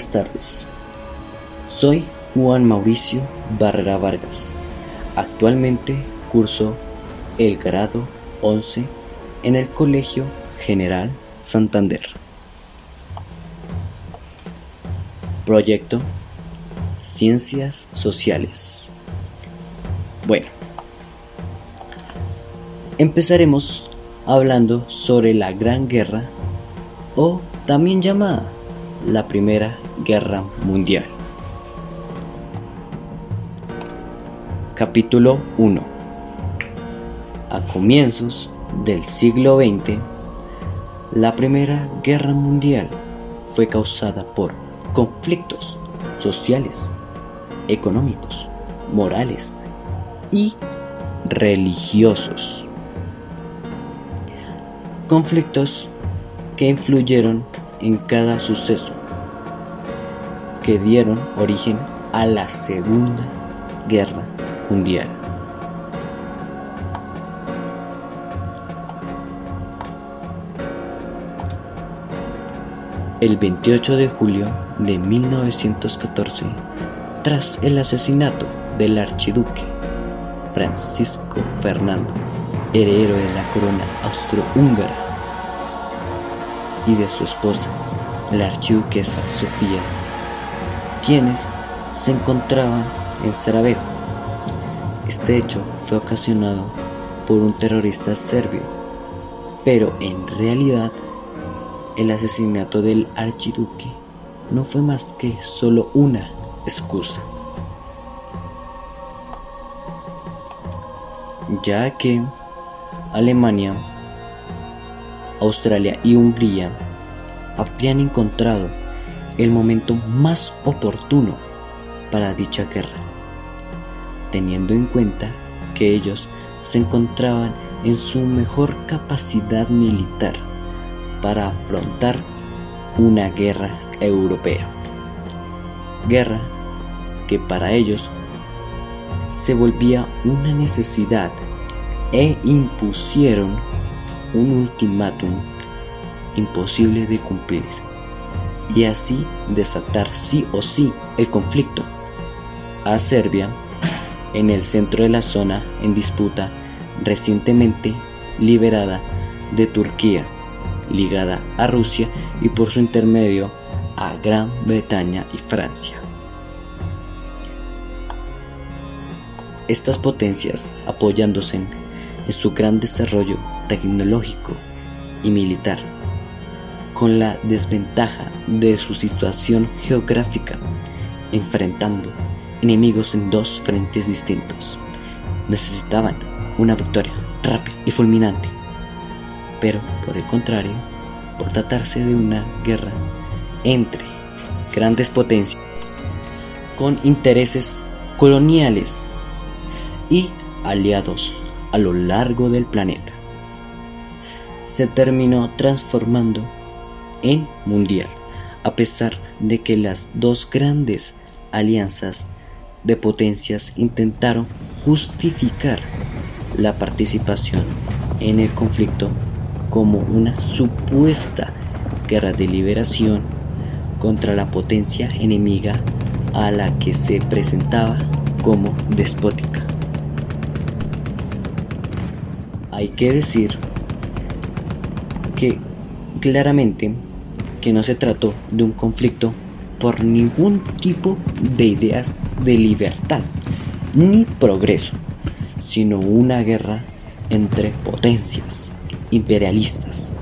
Buenas tardes. Soy Juan Mauricio Barrera Vargas. Actualmente curso el grado 11 en el Colegio General Santander. Proyecto Ciencias Sociales. Bueno, empezaremos hablando sobre la Gran Guerra o también llamada la Primera Guerra Mundial. Capítulo 1 A comienzos del siglo XX, la Primera Guerra Mundial fue causada por conflictos sociales, económicos, morales y religiosos. Conflictos que influyeron en cada suceso que dieron origen a la Segunda Guerra Mundial. El 28 de julio de 1914, tras el asesinato del archiduque Francisco Fernando, heredero de la corona austrohúngara, y de su esposa, la archiduquesa Sofía, quienes se encontraban en Sarajevo. Este hecho fue ocasionado por un terrorista serbio, pero en realidad el asesinato del archiduque no fue más que solo una excusa. Ya que Alemania Australia y Hungría habrían encontrado el momento más oportuno para dicha guerra, teniendo en cuenta que ellos se encontraban en su mejor capacidad militar para afrontar una guerra europea. Guerra que para ellos se volvía una necesidad e impusieron un ultimátum imposible de cumplir y así desatar sí o sí el conflicto. A Serbia, en el centro de la zona en disputa recientemente liberada de Turquía, ligada a Rusia y por su intermedio a Gran Bretaña y Francia. Estas potencias, apoyándose en su gran desarrollo tecnológico y militar, con la desventaja de su situación geográfica, enfrentando enemigos en dos frentes distintos. Necesitaban una victoria rápida y fulminante, pero por el contrario, por tratarse de una guerra entre grandes potencias con intereses coloniales y aliados a lo largo del planeta se terminó transformando en mundial, a pesar de que las dos grandes alianzas de potencias intentaron justificar la participación en el conflicto como una supuesta guerra de liberación contra la potencia enemiga a la que se presentaba como despótica. Hay que decir que claramente que no se trató de un conflicto por ningún tipo de ideas de libertad ni progreso, sino una guerra entre potencias imperialistas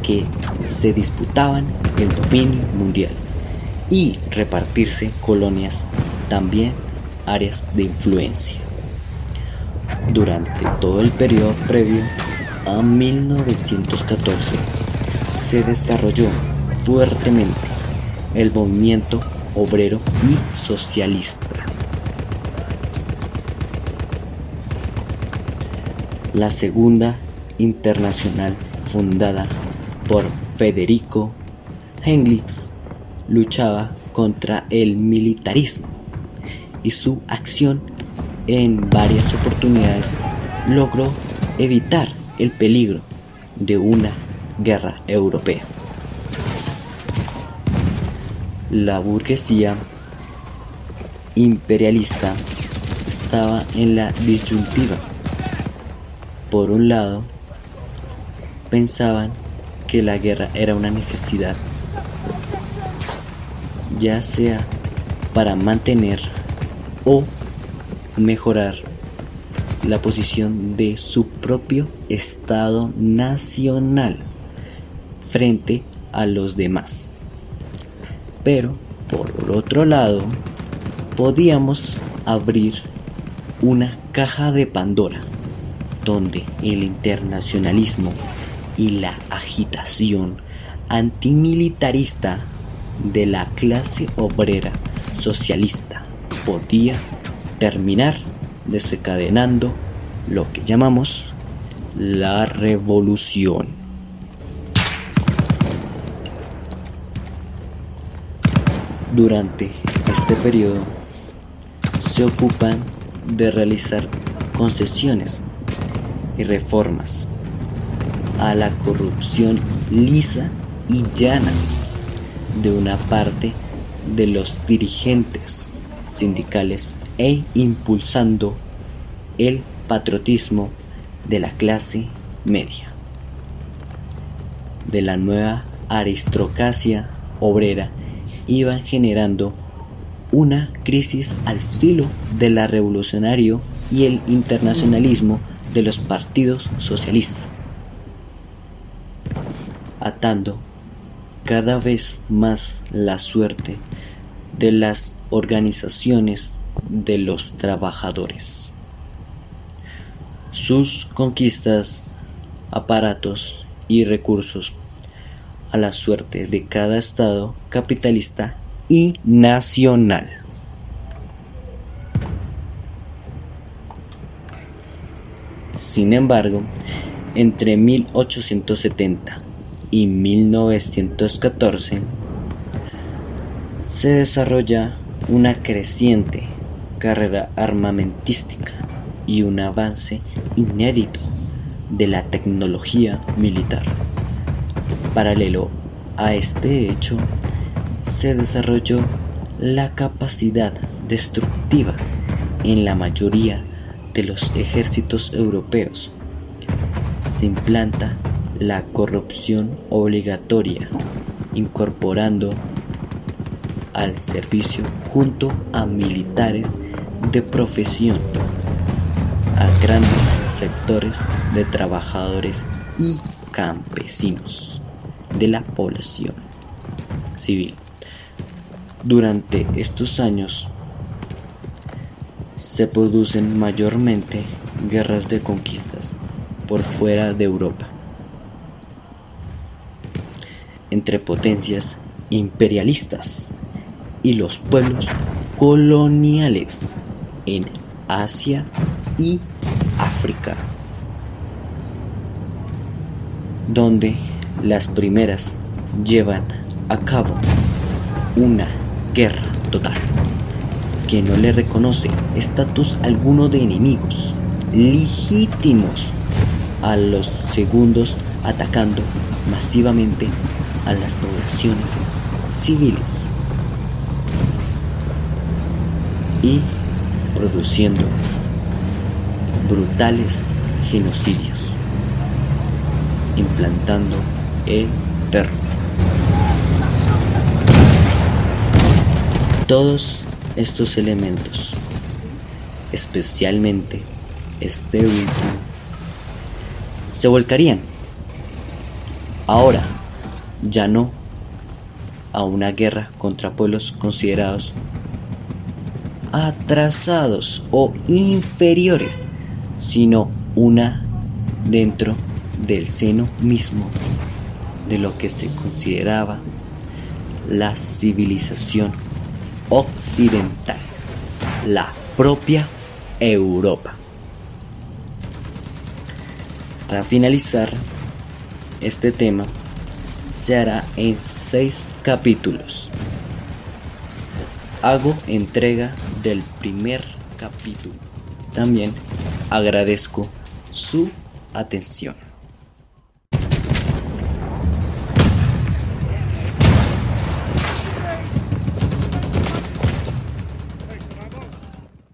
que se disputaban el dominio mundial y repartirse colonias también áreas de influencia. Durante todo el periodo previo a 1914 se desarrolló fuertemente el movimiento obrero y socialista. La Segunda Internacional, fundada por Federico Henglix, luchaba contra el militarismo y su acción en varias oportunidades logró evitar el peligro de una guerra europea. La burguesía imperialista estaba en la disyuntiva. Por un lado, pensaban que la guerra era una necesidad, ya sea para mantener o mejorar la posición de su propio Estado nacional frente a los demás. Pero, por otro lado, podíamos abrir una caja de Pandora donde el internacionalismo y la agitación antimilitarista de la clase obrera socialista podía terminar desencadenando lo que llamamos la revolución. Durante este periodo se ocupan de realizar concesiones y reformas a la corrupción lisa y llana de una parte de los dirigentes sindicales e impulsando el patriotismo de la clase media, de la nueva aristocracia obrera, iban generando una crisis al filo de la revolucionario y el internacionalismo de los partidos socialistas, atando cada vez más la suerte de las organizaciones de los trabajadores. Sus conquistas, aparatos y recursos a la suerte de cada Estado capitalista y nacional. Sin embargo, entre 1870 y 1914 se desarrolla una creciente carrera armamentística y un avance inédito de la tecnología militar. Paralelo a este hecho, se desarrolló la capacidad destructiva en la mayoría de los ejércitos europeos. Se implanta la corrupción obligatoria, incorporando al servicio junto a militares de profesión a grandes sectores de trabajadores y campesinos de la población civil. Durante estos años se producen mayormente guerras de conquistas por fuera de Europa entre potencias imperialistas y los pueblos coloniales en Asia y África, donde las primeras llevan a cabo una guerra total que no le reconoce estatus alguno de enemigos legítimos a los segundos atacando masivamente a las poblaciones civiles y produciendo brutales genocidios, implantando el terror. Todos estos elementos, especialmente este último, se volcarían ahora ya no a una guerra contra pueblos considerados atrasados o inferiores, sino una dentro del seno mismo de lo que se consideraba la civilización occidental, la propia Europa. Para finalizar este tema, se hará en seis capítulos. Hago entrega del primer capítulo. También agradezco su atención.